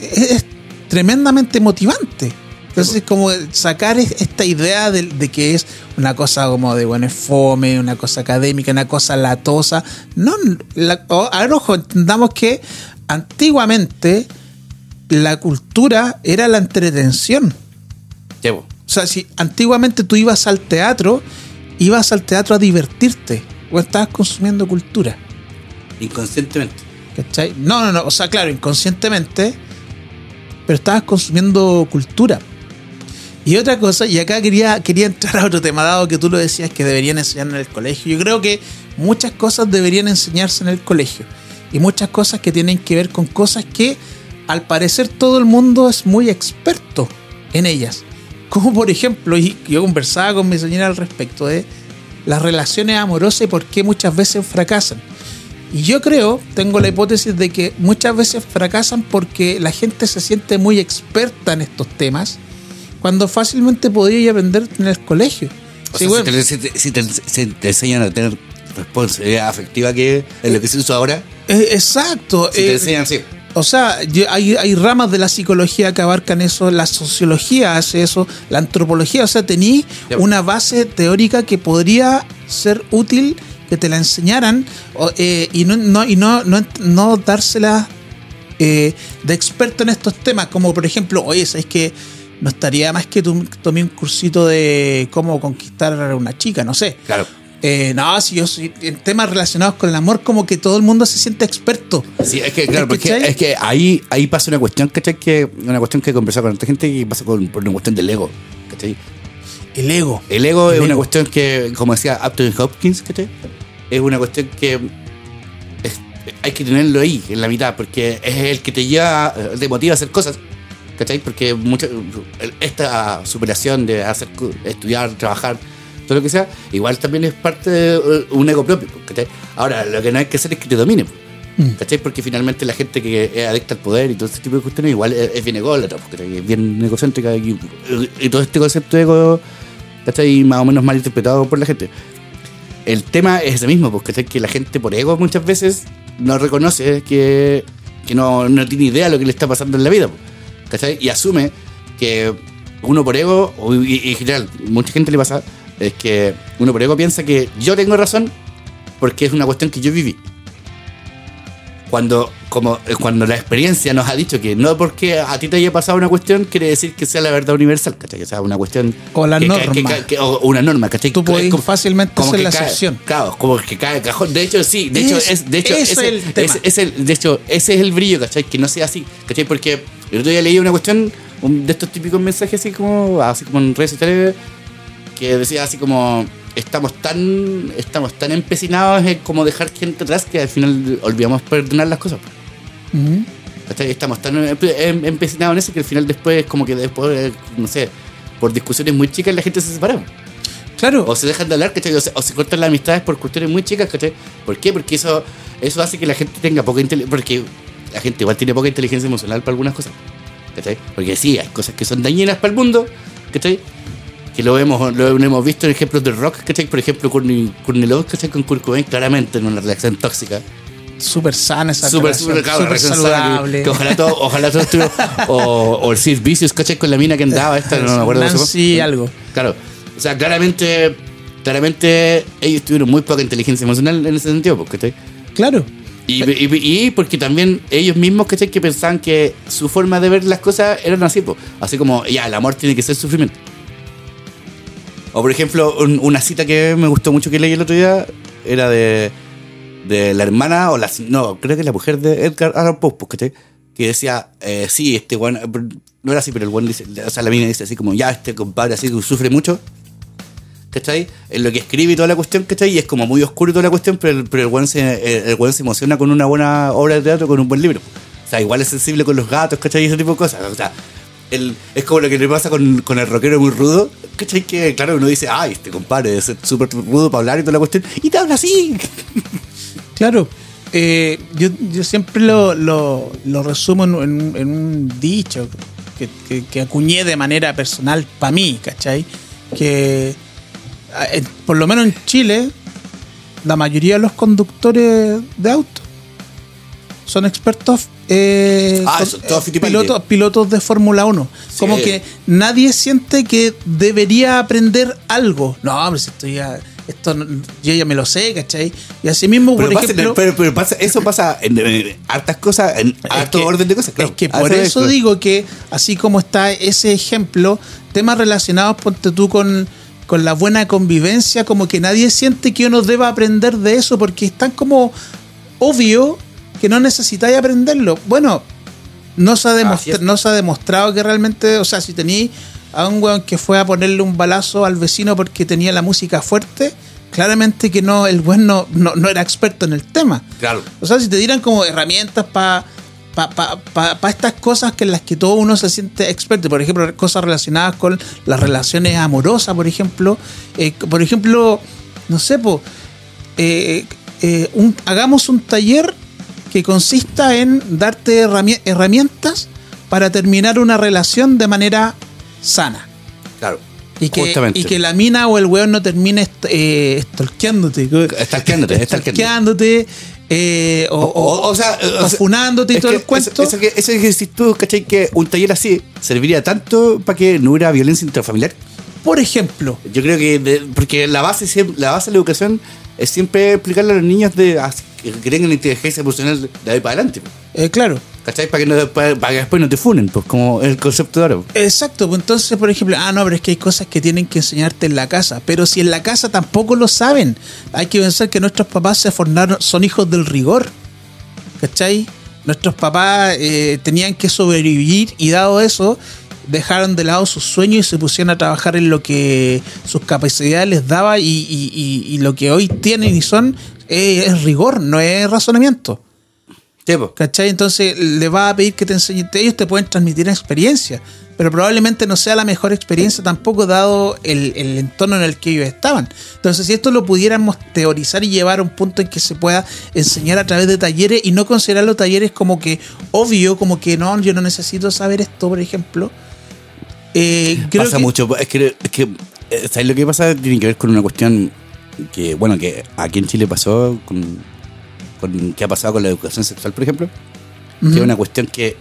es tremendamente motivante. Entonces, como sacar es- esta idea de, de que es una cosa como de, bueno, es fome, una cosa académica, una cosa latosa. No, la, o- a ver, ojo, entendamos que antiguamente la cultura era la entretención. Llevo. O sea, si antiguamente tú ibas al teatro, ibas al teatro a divertirte o estabas consumiendo cultura. Inconscientemente. ¿Cachai? No, no, no. O sea, claro, inconscientemente, pero estabas consumiendo cultura. Y otra cosa, y acá quería, quería entrar a otro tema, dado que tú lo decías que deberían enseñar en el colegio. Yo creo que muchas cosas deberían enseñarse en el colegio. Y muchas cosas que tienen que ver con cosas que al parecer todo el mundo es muy experto en ellas. Como por ejemplo, y yo conversaba con mi señora al respecto de las relaciones amorosas y por qué muchas veces fracasan. Y yo creo, tengo la hipótesis de que muchas veces fracasan porque la gente se siente muy experta en estos temas, cuando fácilmente podría aprender en el colegio. O Sí, sea, bueno, si, te, si te- si te- si te enseñan a tener responsabilidad afectiva, que es lo que se usa ahora, eh, exacto. si eh, te enseñan así. O sea, hay, hay ramas de la psicología que abarcan eso, la sociología hace eso, la antropología, o sea, tení una base teórica que podría ser útil que te la enseñaran eh, y no, no, y no, no, no dársela eh, de experto en estos temas, como por ejemplo, oye, ¿sabes que no estaría más que tú tomé un cursito de cómo conquistar a una chica? No sé. Claro. Eh, no, si yo soy en temas relacionados con el amor, como que todo el mundo se siente experto. Sí, es que, claro, porque es que ahí, ahí pasa una cuestión, ¿cachai? Que, una cuestión que he conversado con otra gente y pasa con, por una cuestión del ego, ¿cachai? El ego. El ego El es una cuestión que, como decía Upton Hopkins, ¿cachai? Es una cuestión que es- hay que tenerlo ahí, en la mitad, porque es el que te lleva, te motiva a hacer cosas, ¿cachai? Porque mucha, esta superación de hacer, estudiar, trabajar, todo lo que sea, igual también es parte de eh, un ego propio, ¿cachai? Ahora, lo que no hay que hacer es que te domine, Mm. ¿cachai? Porque finalmente la gente que es adicta al poder y todo ese tipo de cuestiones igual es, es bien ególatra, ¿cachai? Es bien egocéntrica y, y todo este concepto de ego, ¿cachai? Más o menos mal interpretado por la gente. El tema es ese mismo, porque ¿cachai? que la gente por ego muchas veces no reconoce que, que no, no tiene idea de lo que le está pasando en la vida. Y asume que uno por ego, y en general, mucha gente le pasa, es que uno por ego piensa que yo tengo razón porque es una cuestión que yo viví. Cuando, como, eh, cuando la experiencia nos ha dicho que no porque a ti te haya pasado una cuestión quiere decir que sea la verdad universal, ¿cachai? O sea, una cuestión... O la que norma. que que- o una norma, ¿cachai? Tú Es podés como- fácilmente como hacer que la excepción. Claro, como que cae de cajón. De hecho, sí, de hecho, Es- de hecho, ese, es el tema. es el- de hecho, ese es el brillo, ¿cachai? Que no sea así, ¿cachai? Porque el otro día leí una cuestión un- de estos típicos mensajes así como, así como en redes sociales que decía así como estamos tan estamos tan empecinados en como dejar gente atrás que al final olvidamos perdonar las cosas. Ujú. ¿cachai? Estamos tan empe- em- empecinados en eso que al final después como que después, eh, no sé, por discusiones muy chicas la gente se separa. Claro. O se dejan de hablar, ¿cachai? O se, o se cortan las amistades por cuestiones muy chicas, ¿cachai? ¿Por qué? Porque eso, eso hace que la gente tenga poca inteligencia. Porque la gente igual tiene poca inteligencia emocional para algunas cosas. ¿Cachai? Porque sí, hay cosas que son dañinas para el mundo, ¿cachai? Que lo hemos, lo hemos visto en ejemplos de rock, ¿cachai? Por ejemplo, Love, ¿cachai? Con Kurt Cobain, claramente en una relación tóxica. súper sana esa Súper, súper, claro, saludable. Que, ojalá todo, ojalá todo estuviera- *laughs* o, o el Sid Vicious, ¿cachai? Con la mina que andaba, esta, no me acuerdo. Nancy algo. Claro. O sea, claramente, claramente ellos tuvieron muy poca inteligencia emocional en ese sentido, pues, ¿cachai? Claro. Y, y- y porque también ellos mismos, ¿cachai? Que pensaban que su forma de ver las cosas eran así, pues. Así como, ya, el amor tiene que ser sufrimiento. O por ejemplo, un- una cita que me gustó mucho que leí el otro día era de, de la hermana, o la, no, creo que la mujer de Edgar Allan Poe, pues, ¿cachai? Que decía, eh, sí, este weón, eh, no era así, pero el buen dice, o sea, la mina dice así como, ya, este compadre así que sufre mucho, ¿cachai? En lo que escribe y toda la cuestión, ¿cachai? Y es como muy oscuro toda la cuestión, pero pero el weón se, el, el weón se emociona con una buena obra de teatro, con un buen libro. O sea, igual es sensible con los gatos, ¿cachai? Y ese tipo de cosas. O sea, el, es como lo que le pasa con, con el rockero muy rudo, ¿cachai? Que claro, uno dice, ay, este compadre es súper rudo para hablar y toda la cuestión, y te habla así. *laughs* Claro. Eh, yo, yo siempre lo, lo, resumo en, un dicho que, que- acuñé de manera personal para mí, ¿cachai? Que en- por lo menos en Chile, la mayoría de los conductores de auto son expertos eh, Ah, son eh, pilotos, pilotos de Fórmula 1. Sí. Como que nadie siente que debería aprender algo. No, hombre, si esto ya, esto yo ya me lo sé, ¿cachai? Y así mismo, Pero, por pasa, en ejemplo... pero, pero pasa, eso pasa en, en hartas cosas, en harto orden de cosas, claro. Es que por es, eso claro. digo que, así como está ese ejemplo, temas relacionados, ponte tú, con, con la buena convivencia, como que nadie siente que uno deba aprender de eso, porque es tan como obvio que no necesitáis aprenderlo. Bueno, no se ha, demostra- no se ha demostrado que realmente, o sea, si tenéis a un weón que fue a ponerle un balazo al vecino porque tenía la música fuerte, claramente que no, el weón no, no, no era experto en el tema. Claro. O sea, si te dieran como herramientas para pa, pa, pa- pa estas cosas que en las que todo uno se siente experto, por ejemplo, cosas relacionadas con las relaciones amorosas, por ejemplo, eh, por ejemplo, no sé, po, eh, eh, un- hagamos un taller que consista en darte herrami- herramientas para terminar una relación de manera sana. Claro. Y que, y que la mina o el weón no termine est- eh, stalkeándote. Stalkeándote, eh, o, o- o sea, o o sea, funándote y todo que el cuento. Eso, eso que, eso que decís tú, ¿cachai? Que un taller así serviría tanto para que no hubiera violencia intrafamiliar. Por ejemplo, Yo creo que, de- porque la base, la base de la educación es siempre explicarle a los niños de, a- que creen en la inteligencia emocional de ahí para adelante. eh, claro, ¿Cachai? Para que, no, para, para que después no te funen, pues como el concepto de ahora. Exacto, pues entonces, por ejemplo, ah, no, pero es que hay cosas que tienen que enseñarte en la casa, pero si en la casa tampoco lo saben, hay que pensar que nuestros papás se formaron, son hijos del rigor, ¿cachai? Nuestros papás eh, tenían que sobrevivir y dado eso, dejaron de lado sus sueños y se pusieron a trabajar en lo que sus capacidades les daba y, y- y- y lo que hoy tienen y son eh, es rigor, no es razonamiento. Pues. ¿Cachai? Entonces le vas a pedir que te enseñen. Ellos te pueden transmitir experiencia, pero probablemente no sea la mejor experiencia tampoco dado el, el entorno en el que ellos estaban. Entonces, si esto lo pudiéramos teorizar y llevar a un punto en que se pueda enseñar a través de talleres y no considerar los talleres como que obvio, como que no, yo no necesito saber esto, por ejemplo. Eh, creo pasa que- mucho. Es que, es que eh, ¿sabes lo que pasa? Tiene que ver con una cuestión que, bueno, que aquí en Chile pasó con, con qué ha pasado con la educación sexual, por ejemplo. Que es una cuestión que,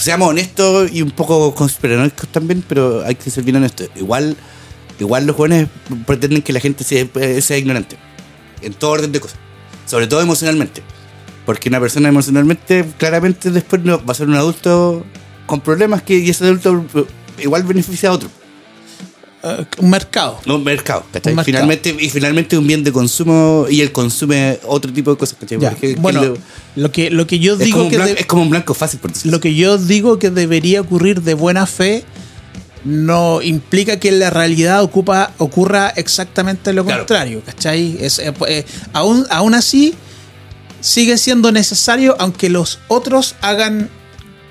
seamos honestos y un poco conspiranoicos también, pero hay que ser bien honestos. Igual, igual los jóvenes pretenden que la gente sea, eh, sea ignorante. En todo orden de cosas. Sobre todo emocionalmente. Porque una persona emocionalmente, claramente después no, va a ser un adulto con problemas que y ese adulto eh, igual beneficia a otro. eh, un mercado. Un mercado, ¿cachai? Un mercado. Finalmente, y finalmente un bien de consumo y él consume otro tipo de cosas, ¿cachai? Que Bueno, lo que, lo que yo es, digo que blanco, de- es como un blanco fácil, por decirlo lo que yo digo que debería ocurrir de buena fe no implica que en la realidad ocupa, ocurra exactamente lo Claro. contrario, ¿cachai? Es, eh, eh, aún, aún así, sigue siendo necesario, aunque los otros hagan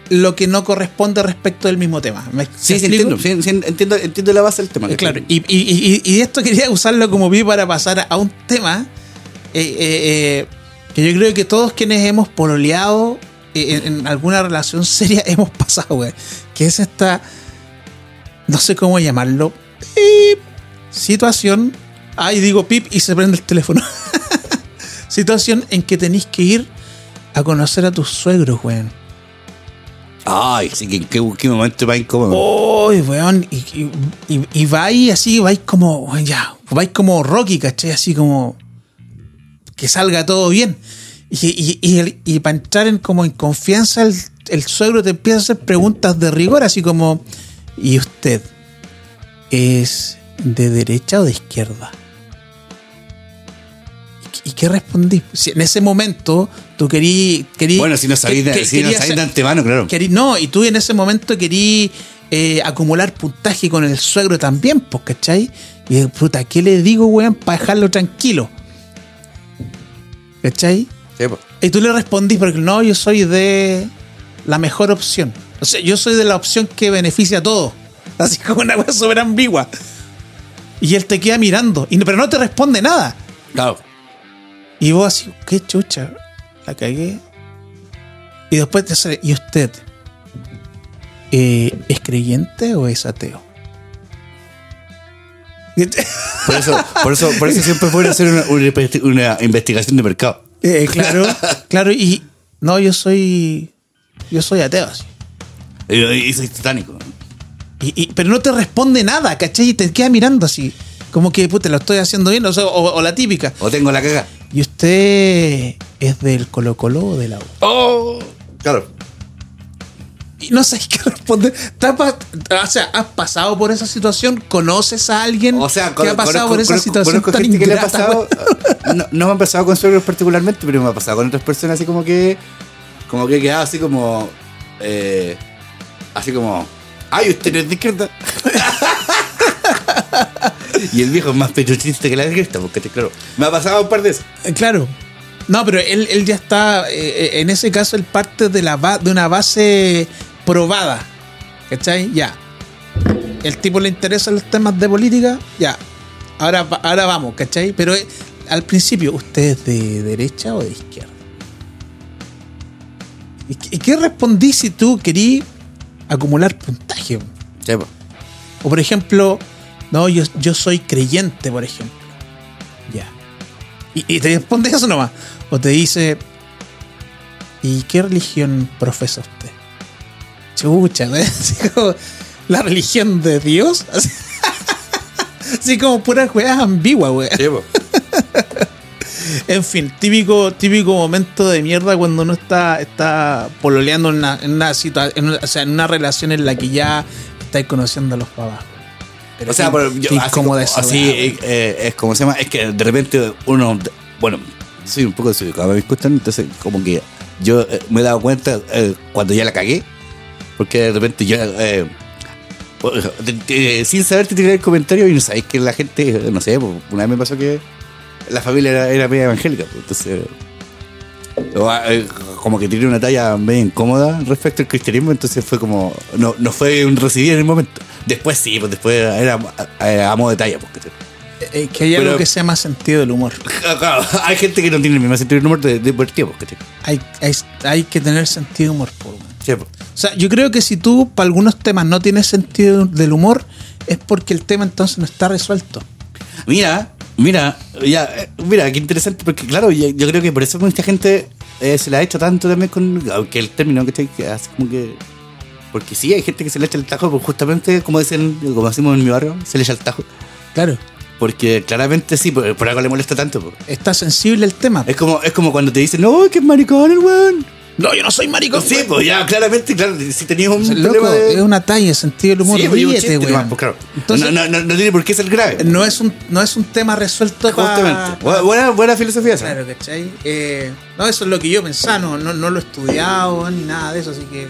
lo que no corresponde respecto del mismo tema. ¿Me Sí, entiendo, sí, entiendo, entiendo la base del tema. Eh. Claro, y, y, y- y esto quería usarlo como vi para pasar a un tema eh, eh, eh, que yo creo que todos quienes hemos pololeado en, en alguna relación seria *laughs* hemos pasado, güey. Que es esta, no sé cómo llamarlo, pip, situación. Ay, digo pip y se prende el teléfono. *laughs* situación en que tenéis que ir a conocer a tus suegros, güey. Ay, sí, que qué, qué momento más incómodo. Uy, weón, y, y, y, y vais así, vais como, ya, vais como Rocky, ¿cachai? Así como que salga todo bien. Y, y, y para entrar en como en confianza, el, el suegro te empieza a hacer preguntas de rigor, así como, ¿y usted es de derecha o de izquierda? ¿Y qué respondí? Si en ese momento tú querí, querí bueno, si no sabéis de, que- si no de antemano, claro. Querí- no, y tú en ese momento querí eh, acumular puntaje con el suegro también, pues, ¿cachai? Y puta, ¿qué le digo, weón, para dejarlo tranquilo? ¿Cachai? Sí, po. Y tú le respondís, porque no, yo soy de la mejor opción. O sea, yo soy de la opción que beneficia a todos. *laughs* Así como una cosa súper ambigua. Y él te queda mirando, y, pero no te responde nada. Claro. Y vos así, qué chucha, la cagué. Y después te sale, ¿y usted eh, es creyente o es ateo? *laughs* Por eso, por eso, por eso siempre pueden hacer una, una investi- una investigación de mercado. Eh, claro, *laughs* claro, y no, yo soy, yo soy ateo, así. Y, y soy titánico. Y, y- pero no te responde nada, ¿cachai? Y te queda mirando así, como que, puta, lo estoy haciendo bien, o, sea, o, o la típica. O tengo la caga. ¿Y usted es del Colo Colo o de la U? Oh. Claro. Y no sabes qué responder. ¿Te has pa- O sea, ¿has pasado por esa situación? ¿Conoces a alguien O sea, que ha pasado conozco- por esa conozco- situación conozco tan gente que le ha ingrata, pasado. güey? *laughs* no, no me ha pasado con suegros particularmente, pero me ha pasado con otras personas así como que. Como que he quedado así como. eh, así como. Ay, usted no es de izquierda. *laughs* *laughs* y el viejo es más pechuchista que la cresta, porque claro, me ha pasado un par de veces. Eh, Claro. No, pero él, él ya está, eh, eh, en ese caso, él parte de, la de una base probada. ¿Cachai? Ya. El tipo le interesan los temas de política, ya. Ahora, ahora vamos, ¿cachai? Pero eh, al principio, ¿usted es de derecha o de izquierda? ¿Y qué, respondí si tú querías acumular puntaje? Sí, po. O por ejemplo, no, yo, yo soy creyente, por ejemplo. Ya. Y, y te responde eso nomás. O te dice, ¿y qué religión profesa usted? Chucha, ¿ves? *laughs* Así como, la religión de Dios. *laughs* Así, así como puras weas ambiguas, wea. Sí. *laughs* En fin, típico, típico momento de mierda cuando uno está, está pololeando en una, en una situación, o sea, en una relación en la que ya estáis conociendo a los papás. Pero O sea, pero yo, así, incómoda como- así eh, eh, es como se llama, es que de repente uno, bueno, soy un poco desubicado, me escuchan, entonces como que yo eh, me he dado cuenta cuando ya la cagué, porque de repente te- sin saber te tiré el comentario y no sabéis que la gente, no sé, pues, una vez me pasó que la familia era, era media evangélica, pues, entonces... eh, como que tiré una talla medio incómoda respecto al cristianismo, entonces fue como. No, no fue un recibir en el momento. Después sí, pues después era eh, a modo de talla. Porque, Eh, que hay algo pero- que se llama sentido del humor. *laughs* Claro, hay gente que no tiene el mismo sentido del humor de, de divertido. ¿cachai? Hay, hay, hay que tener sentido de humor. po, weón. Sí, pues. O sea, yo creo que si tú para algunos temas no tienes sentido del humor, es porque el tema entonces no está resuelto. Mira, mira, ya, eh, mira, qué interesante, porque claro, yo, yo creo que por eso mucha gente eh, se la ha hecho tanto también con. Aunque el término. Que hace como que. Porque sí, hay gente que se le echa el tajo, pues justamente, como dicen, como decimos en mi barrio, se le echa el tajo. Claro. Porque claramente sí, por, por algo le molesta tanto. pues. Está sensible el tema. Es como, es como cuando te dicen, no, que es maricón el weón. No, yo no soy maricón. Sí, pues ya, claramente, claro, si tenías un O sea, loco, de. es una talla, sentido del humor. Sí, pues, ríete, nomás, pues, claro. Entonces- no, no, no, no tiene por qué ser grave. No es un, no es un tema resuelto Justamente. pa- Bu- Buena, buena filosofía esa. Claro, ¿cachai? Eh, no, eso es lo que yo pensaba, no, no, no lo he estudiado ni nada de eso, así que